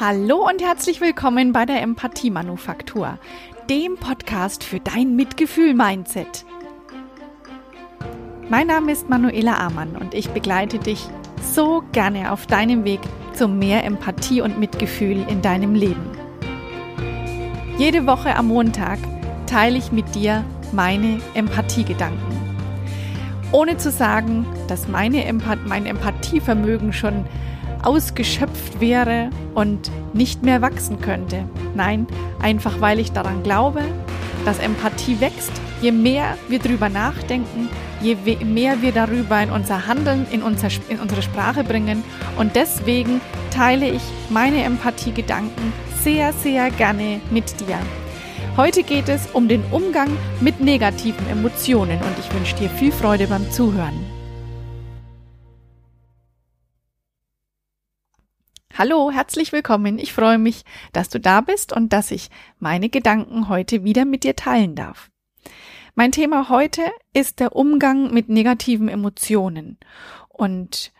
Hallo und herzlich willkommen bei der Empathie Manufaktur, dem Podcast für dein Mitgefühl-Mindset. Mein Name ist Manuela Amann und ich begleite dich so gerne auf deinem Weg zu mehr Empathie und Mitgefühl in deinem Leben. Jede Woche am Montag teile ich mit dir meine Empathiegedanken. Ohne zu sagen, dass meine Empath mein Empathievermögen schon ausgeschöpft wäre und nicht mehr wachsen könnte. Nein, einfach weil ich daran glaube, dass Empathie wächst, je mehr wir darüber nachdenken, je mehr wir darüber in unser Handeln, in, unser, in unsere Sprache bringen. Und deswegen teile ich meine Empathiegedanken sehr, sehr gerne mit dir. Heute geht es um den Umgang mit negativen Emotionen und ich wünsche dir viel Freude beim Zuhören. Hallo, herzlich willkommen. Ich freue mich, dass du da bist und dass ich meine Gedanken heute wieder mit dir teilen darf. Mein Thema heute ist der Umgang mit negativen Emotionen. Und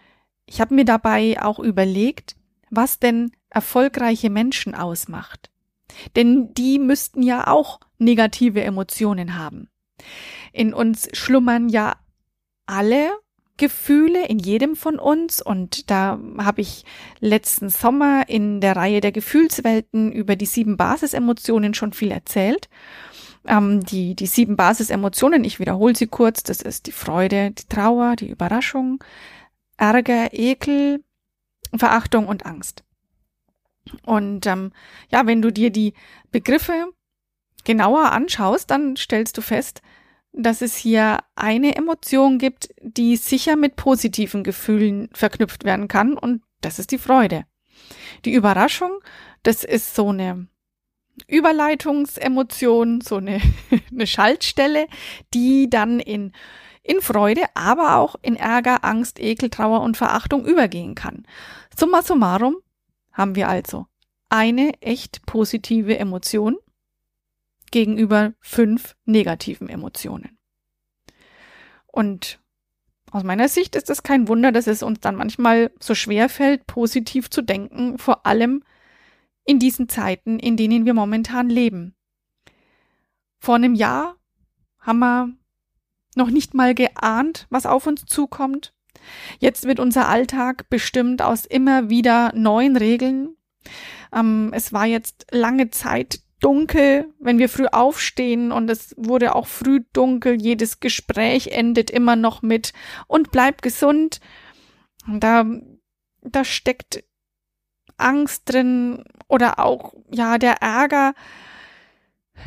ich habe mir dabei auch überlegt, was denn erfolgreiche Menschen ausmacht. Denn die müssten ja auch negative Emotionen haben. In uns schlummern ja alle Gefühle in jedem von uns und da habe ich letzten Sommer in der Reihe der Gefühlswelten über die sieben Basisemotionen schon viel erzählt. Ähm, die, die sieben Basisemotionen, ich wiederhole sie kurz, das ist die Freude, die Trauer, die Überraschung, Ärger, Ekel, Verachtung und Angst. Und ähm, ja, wenn du dir die Begriffe genauer anschaust, dann stellst du fest, dass es hier eine Emotion gibt, die sicher mit positiven Gefühlen verknüpft werden kann und das ist die Freude. Die Überraschung, das ist so eine Überleitungsemotion, so eine, eine Schaltstelle, die dann in, in Freude, aber auch in Ärger, Angst, Ekel, Trauer und Verachtung übergehen kann. Summa summarum haben wir also eine echt positive Emotion gegenüber fünf negativen Emotionen. Und aus meiner Sicht ist es kein Wunder, dass es uns dann manchmal so schwer fällt, positiv zu denken, vor allem in diesen Zeiten, in denen wir momentan leben. Vor einem Jahr haben wir noch nicht mal geahnt, was auf uns zukommt. Jetzt wird unser Alltag bestimmt aus immer wieder neuen Regeln. Ähm, es war jetzt lange Zeit dunkel, wenn wir früh aufstehen und es wurde auch früh dunkel. Jedes Gespräch endet immer noch mit und bleib gesund. Da, da steckt Angst drin oder auch, ja, der Ärger,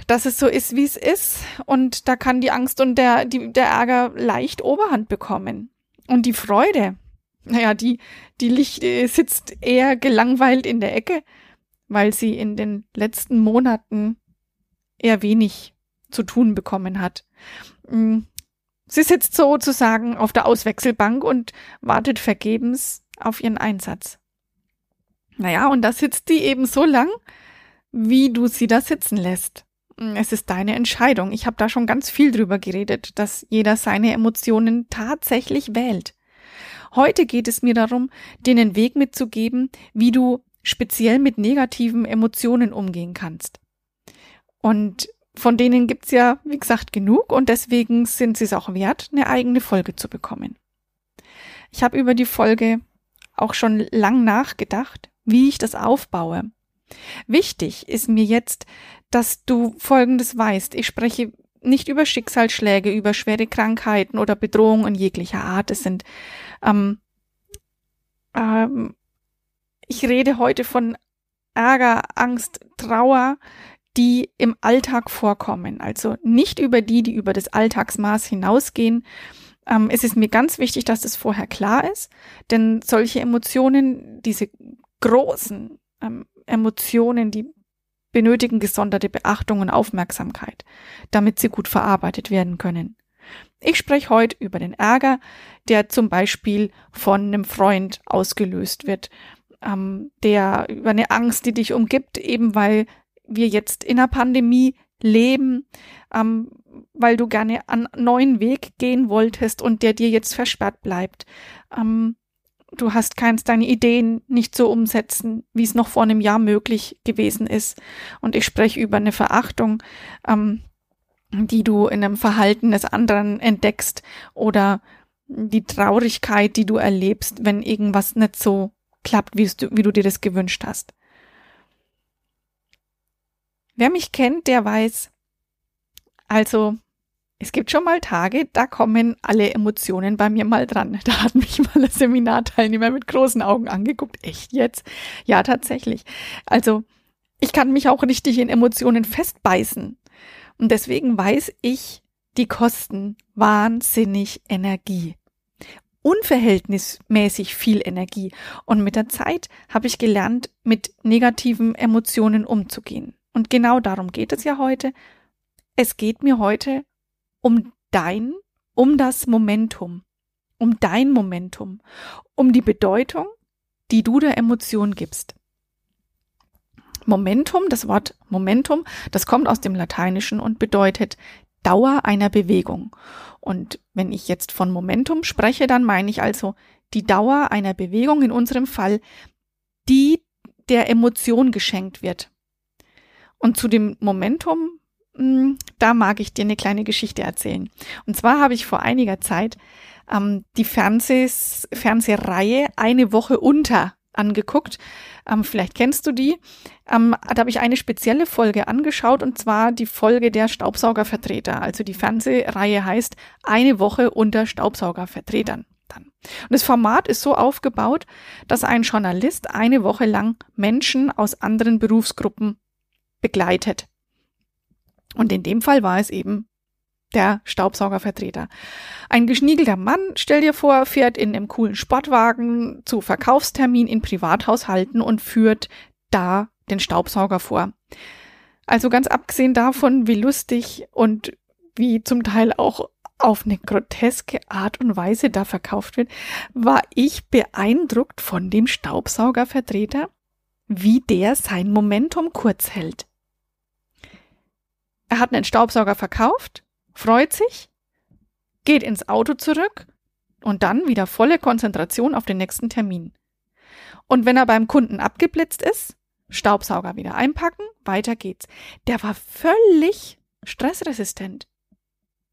dass es so ist, wie es ist. Und da kann die Angst und der, die, der Ärger leicht Oberhand bekommen. Und die Freude, naja, die, die Licht äh, sitzt eher gelangweilt in der Ecke weil sie in den letzten Monaten eher wenig zu tun bekommen hat. Mm, sie sitzt sozusagen auf der Auswechselbank und wartet vergebens auf ihren Einsatz. Naja, und da sitzt die eben so lang, wie du sie da sitzen lässt. Mm, es ist deine Entscheidung. Ich habe da schon ganz viel drüber geredet, dass jeder seine Emotionen tatsächlich wählt. Heute geht es mir darum, dir einen Weg mitzugeben, wie du speziell mit negativen Emotionen umgehen kannst. Und von denen gibt's ja, wie gesagt, genug und deswegen sind sie es auch wert, eine eigene Folge zu bekommen. Ich habe über die Folge auch schon lang nachgedacht, wie ich das aufbaue. Wichtig ist mir jetzt, dass du Folgendes weißt. Ich spreche nicht über Schicksalsschläge, über schwere Krankheiten oder Bedrohungen jeglicher Art. Es sind ähm, ähm, ich rede heute von Ärger, Angst, Trauer, die im Alltag vorkommen. Also nicht über die, die über das Alltagsmaß hinausgehen. Ähm, es ist mir ganz wichtig, dass das vorher klar ist, denn solche Emotionen, diese großen ähm, Emotionen, die benötigen gesonderte Beachtung und Aufmerksamkeit, damit sie gut verarbeitet werden können. Ich spreche heute über den Ärger, der zum Beispiel von einem Freund ausgelöst wird, ähm, der über eine Angst, die dich umgibt, eben weil wir jetzt in einer Pandemie leben, ähm, weil du gerne einen neuen Weg gehen wolltest und der dir jetzt versperrt bleibt. Ähm, du hast keins deine Ideen nicht so umsetzen, wie es noch vor einem Jahr möglich gewesen ist. Und ich spreche über eine Verachtung, ähm, die du in einem Verhalten des anderen entdeckst oder die Traurigkeit, die du erlebst, wenn irgendwas nicht so klappt, wie du, wie du dir das gewünscht hast. Wer mich kennt, der weiß, also es gibt schon mal Tage, da kommen alle Emotionen bei mir mal dran. Da hat mich mal ein Seminarteilnehmer mit großen Augen angeguckt. Echt jetzt? Ja, tatsächlich. Also, ich kann mich auch richtig in Emotionen festbeißen. Und deswegen weiß ich, die kosten wahnsinnig Energie. Unverhältnismäßig viel Energie. Und mit der Zeit habe ich gelernt, mit negativen Emotionen umzugehen. Und genau darum geht es ja heute. Es geht mir heute um dein, um das Momentum, um dein Momentum, um die Bedeutung, die du der Emotion gibst. Momentum, das Wort Momentum, das kommt aus dem Lateinischen und bedeutet Dauer einer Bewegung. Und wenn ich jetzt von Momentum spreche, dann meine ich also die Dauer einer Bewegung, in unserem Fall, die der Emotion geschenkt wird. Und zu dem Momentum hm, da mag ich dir eine kleine Geschichte erzählen. Und zwar habe ich vor einiger Zeit ähm, die Fernsehs Fernsehreihe Eine Woche unter angeguckt. Ähm, vielleicht kennst du die. Ähm, da habe ich eine spezielle Folge angeschaut und zwar die Folge der Staubsaugervertreter. Also die Fernsehreihe heißt Eine Woche unter Staubsaugervertretern. Dann. Und das Format ist so aufgebaut, dass ein Journalist eine Woche lang Menschen aus anderen Berufsgruppen begleitet. Und in dem Fall war es eben der Staubsaugervertreter. Ein geschniegelter Mann, stell dir vor, fährt in einem coolen Sportwagen zu Verkaufstermin in Privathaushalten und führt da den Staubsauger vor. Also ganz abgesehen davon, wie lustig und wie zum Teil auch auf eine groteske Art und Weise da verkauft wird, war ich beeindruckt von dem Staubsaugervertreter, wie der sein Momentum kurz hält. Er hat einen Staubsauger verkauft, freut sich, geht ins Auto zurück und dann wieder volle Konzentration auf den nächsten Termin. Und wenn er beim Kunden abgeblitzt ist, Staubsauger wieder einpacken, weiter geht's. Der war völlig stressresistent.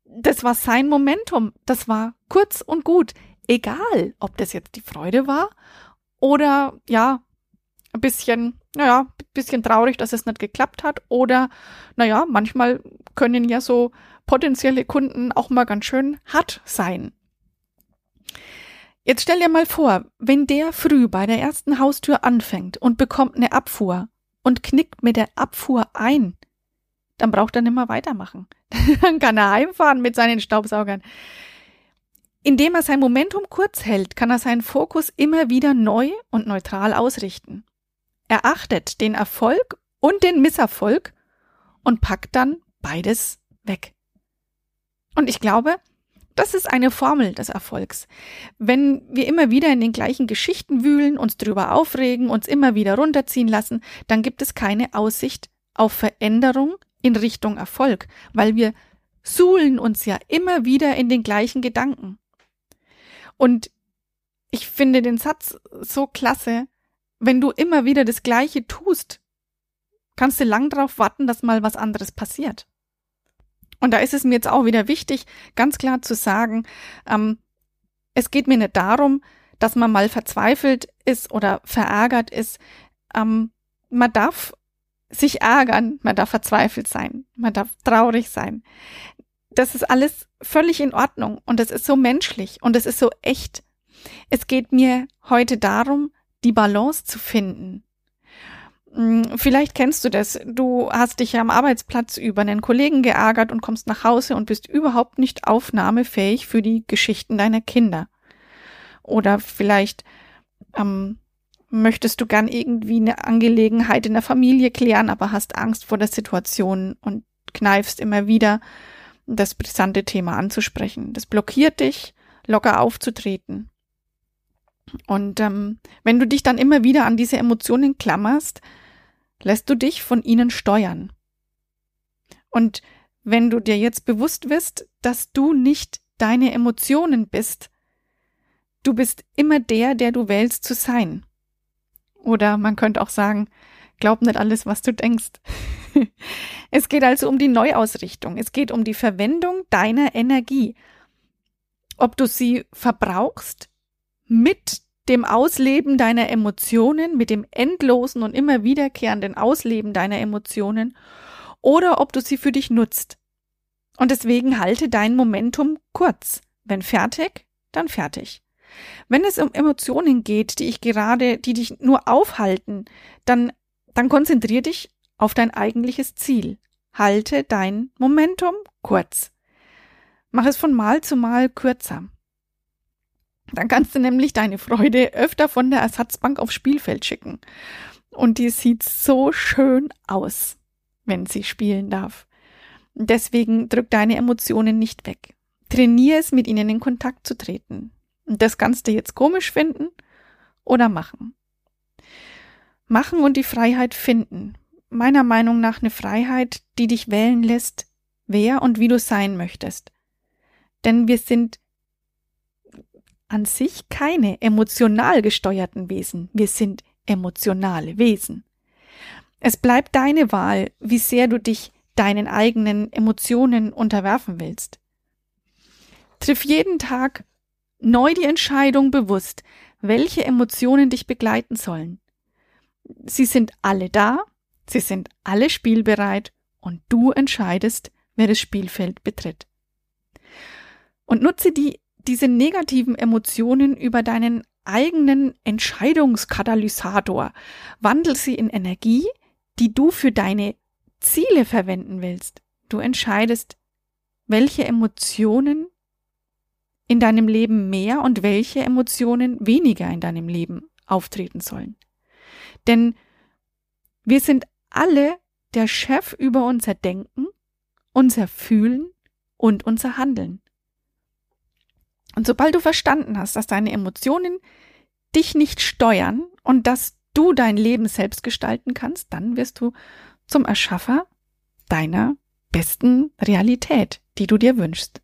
Das war sein Momentum. Das war kurz und gut. Egal, ob das jetzt die Freude war oder ja, ein bisschen, naja, ein bisschen traurig, dass es nicht geklappt hat. Oder, naja, manchmal können ja so potenzielle Kunden auch mal ganz schön hart sein. Jetzt stell dir mal vor, wenn der früh bei der ersten Haustür anfängt und bekommt eine Abfuhr und knickt mit der Abfuhr ein, dann braucht er nicht mehr weitermachen. dann kann er heimfahren mit seinen Staubsaugern. Indem er sein Momentum kurz hält, kann er seinen Fokus immer wieder neu und neutral ausrichten. Er achtet den Erfolg und den Misserfolg und packt dann beides weg. Und ich glaube, das ist eine Formel des Erfolgs. Wenn wir immer wieder in den gleichen Geschichten wühlen, uns drüber aufregen, uns immer wieder runterziehen lassen, dann gibt es keine Aussicht auf Veränderung in Richtung Erfolg, weil wir suhlen uns ja immer wieder in den gleichen Gedanken. Und ich finde den Satz so klasse, wenn du immer wieder das Gleiche tust, kannst du lang darauf warten, dass mal was anderes passiert. Und da ist es mir jetzt auch wieder wichtig, ganz klar zu sagen, ähm, es geht mir nicht darum, dass man mal verzweifelt ist oder verärgert ist. Ähm, man darf sich ärgern, man darf verzweifelt sein, man darf traurig sein. Das ist alles völlig in Ordnung und es ist so menschlich und es ist so echt. Es geht mir heute darum, die Balance zu finden. Hm, vielleicht kennst du das. Du hast dich ja am Arbeitsplatz über einen Kollegen geärgert und kommst nach Hause und bist überhaupt nicht aufnahmefähig für die Geschichten deiner Kinder. Oder vielleicht ähm, möchtest du gern irgendwie eine Angelegenheit in der Familie klären, aber hast Angst vor der Situation und kneifst immer wieder, das brisante Thema anzusprechen. Das blockiert dich, locker aufzutreten. Und ähm, wenn du dich dann immer wieder an diese Emotionen klammerst, lässt du dich von ihnen steuern. Und wenn du dir jetzt bewusst wirst, dass du nicht deine Emotionen bist, du bist immer der, der du wählst zu sein. Oder man könnte auch sagen, glaub nicht alles, was du denkst. es geht also um die Neuausrichtung. Es geht um die Verwendung deiner Energie. Ob du sie verbrauchst mit dem Ausleben deiner Emotionen, mit dem endlosen und immer wiederkehrenden Ausleben deiner Emotionen, oder ob du sie für dich nutzt. Und deswegen halte dein Momentum kurz. Wenn fertig, dann fertig. Wenn es um Emotionen geht, die ich gerade, die dich nur aufhalten, dann, dann konzentrier dich auf dein eigentliches Ziel. Halte dein Momentum kurz. Mach es von Mal zu Mal kürzer. Dann kannst du nämlich deine Freude öfter von der Ersatzbank aufs Spielfeld schicken. Und die sieht so schön aus, wenn sie spielen darf. Deswegen drück deine Emotionen nicht weg. Trainier es, mit ihnen in Kontakt zu treten. Und das kannst du jetzt komisch finden oder machen. Machen und die Freiheit finden. Meiner Meinung nach eine Freiheit, die dich wählen lässt, wer und wie du sein möchtest. Denn wir sind an sich keine emotional gesteuerten Wesen. Wir sind emotionale Wesen. Es bleibt deine Wahl, wie sehr du dich deinen eigenen Emotionen unterwerfen willst. Triff jeden Tag neu die Entscheidung bewusst, welche Emotionen dich begleiten sollen. Sie sind alle da, sie sind alle spielbereit und du entscheidest, wer das Spielfeld betritt. Und nutze die diese negativen Emotionen über deinen eigenen Entscheidungskatalysator. Wandel sie in Energie, die du für deine Ziele verwenden willst. Du entscheidest, welche Emotionen in deinem Leben mehr und welche Emotionen weniger in deinem Leben auftreten sollen. Denn wir sind alle der Chef über unser Denken, unser Fühlen und unser Handeln. Und sobald du verstanden hast, dass deine Emotionen dich nicht steuern und dass du dein Leben selbst gestalten kannst, dann wirst du zum Erschaffer deiner besten Realität, die du dir wünschst.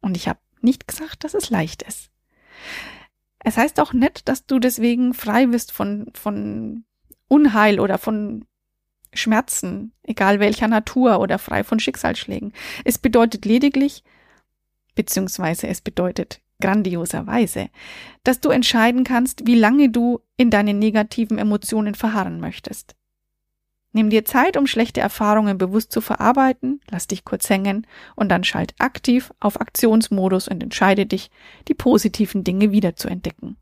Und ich habe nicht gesagt, dass es leicht ist. Es heißt auch nicht, dass du deswegen frei bist von, von Unheil oder von Schmerzen, egal welcher Natur oder frei von Schicksalsschlägen. Es bedeutet lediglich, beziehungsweise es bedeutet grandioserweise, dass du entscheiden kannst, wie lange du in deinen negativen Emotionen verharren möchtest. Nimm dir Zeit, um schlechte Erfahrungen bewusst zu verarbeiten, lass dich kurz hängen und dann schalt aktiv auf Aktionsmodus und entscheide dich, die positiven Dinge wiederzuentdecken.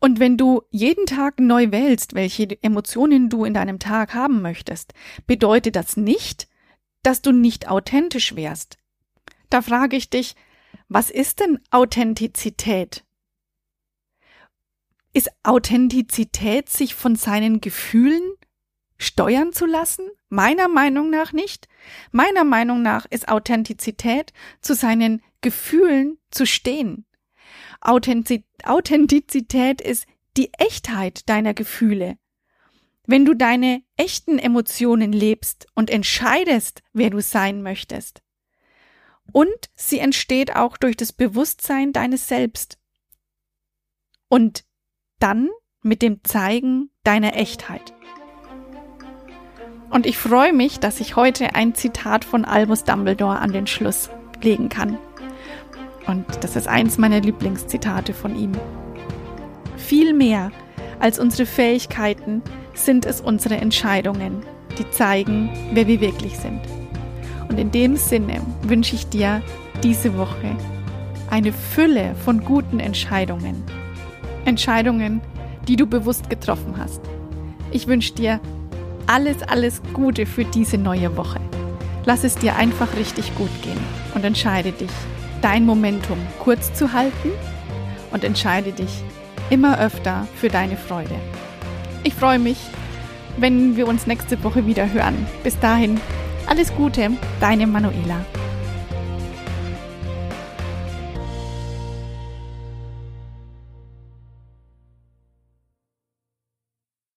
Und wenn du jeden Tag neu wählst, welche Emotionen du in deinem Tag haben möchtest, bedeutet das nicht, dass du nicht authentisch wärst. Da frage ich dich, was ist denn Authentizität? Ist Authentizität, sich von seinen Gefühlen steuern zu lassen? Meiner Meinung nach nicht. Meiner Meinung nach ist Authentizität, zu seinen Gefühlen zu stehen. Authentizität ist die Echtheit deiner Gefühle. Wenn du deine echten Emotionen lebst und entscheidest, wer du sein möchtest, und sie entsteht auch durch das Bewusstsein deines Selbst. Und dann mit dem Zeigen deiner Echtheit. Und ich freue mich, dass ich heute ein Zitat von Albus Dumbledore an den Schluss legen kann. Und das ist eins meiner Lieblingszitate von ihm. Viel mehr als unsere Fähigkeiten sind es unsere Entscheidungen, die zeigen, wer wir wirklich sind. Und in dem Sinne wünsche ich dir diese Woche eine Fülle von guten Entscheidungen. Entscheidungen, die du bewusst getroffen hast. Ich wünsche dir alles, alles Gute für diese neue Woche. Lass es dir einfach richtig gut gehen und entscheide dich, dein Momentum kurz zu halten und entscheide dich immer öfter für deine Freude. Ich freue mich, wenn wir uns nächste Woche wieder hören. Bis dahin, alles Gute, deine Manuela.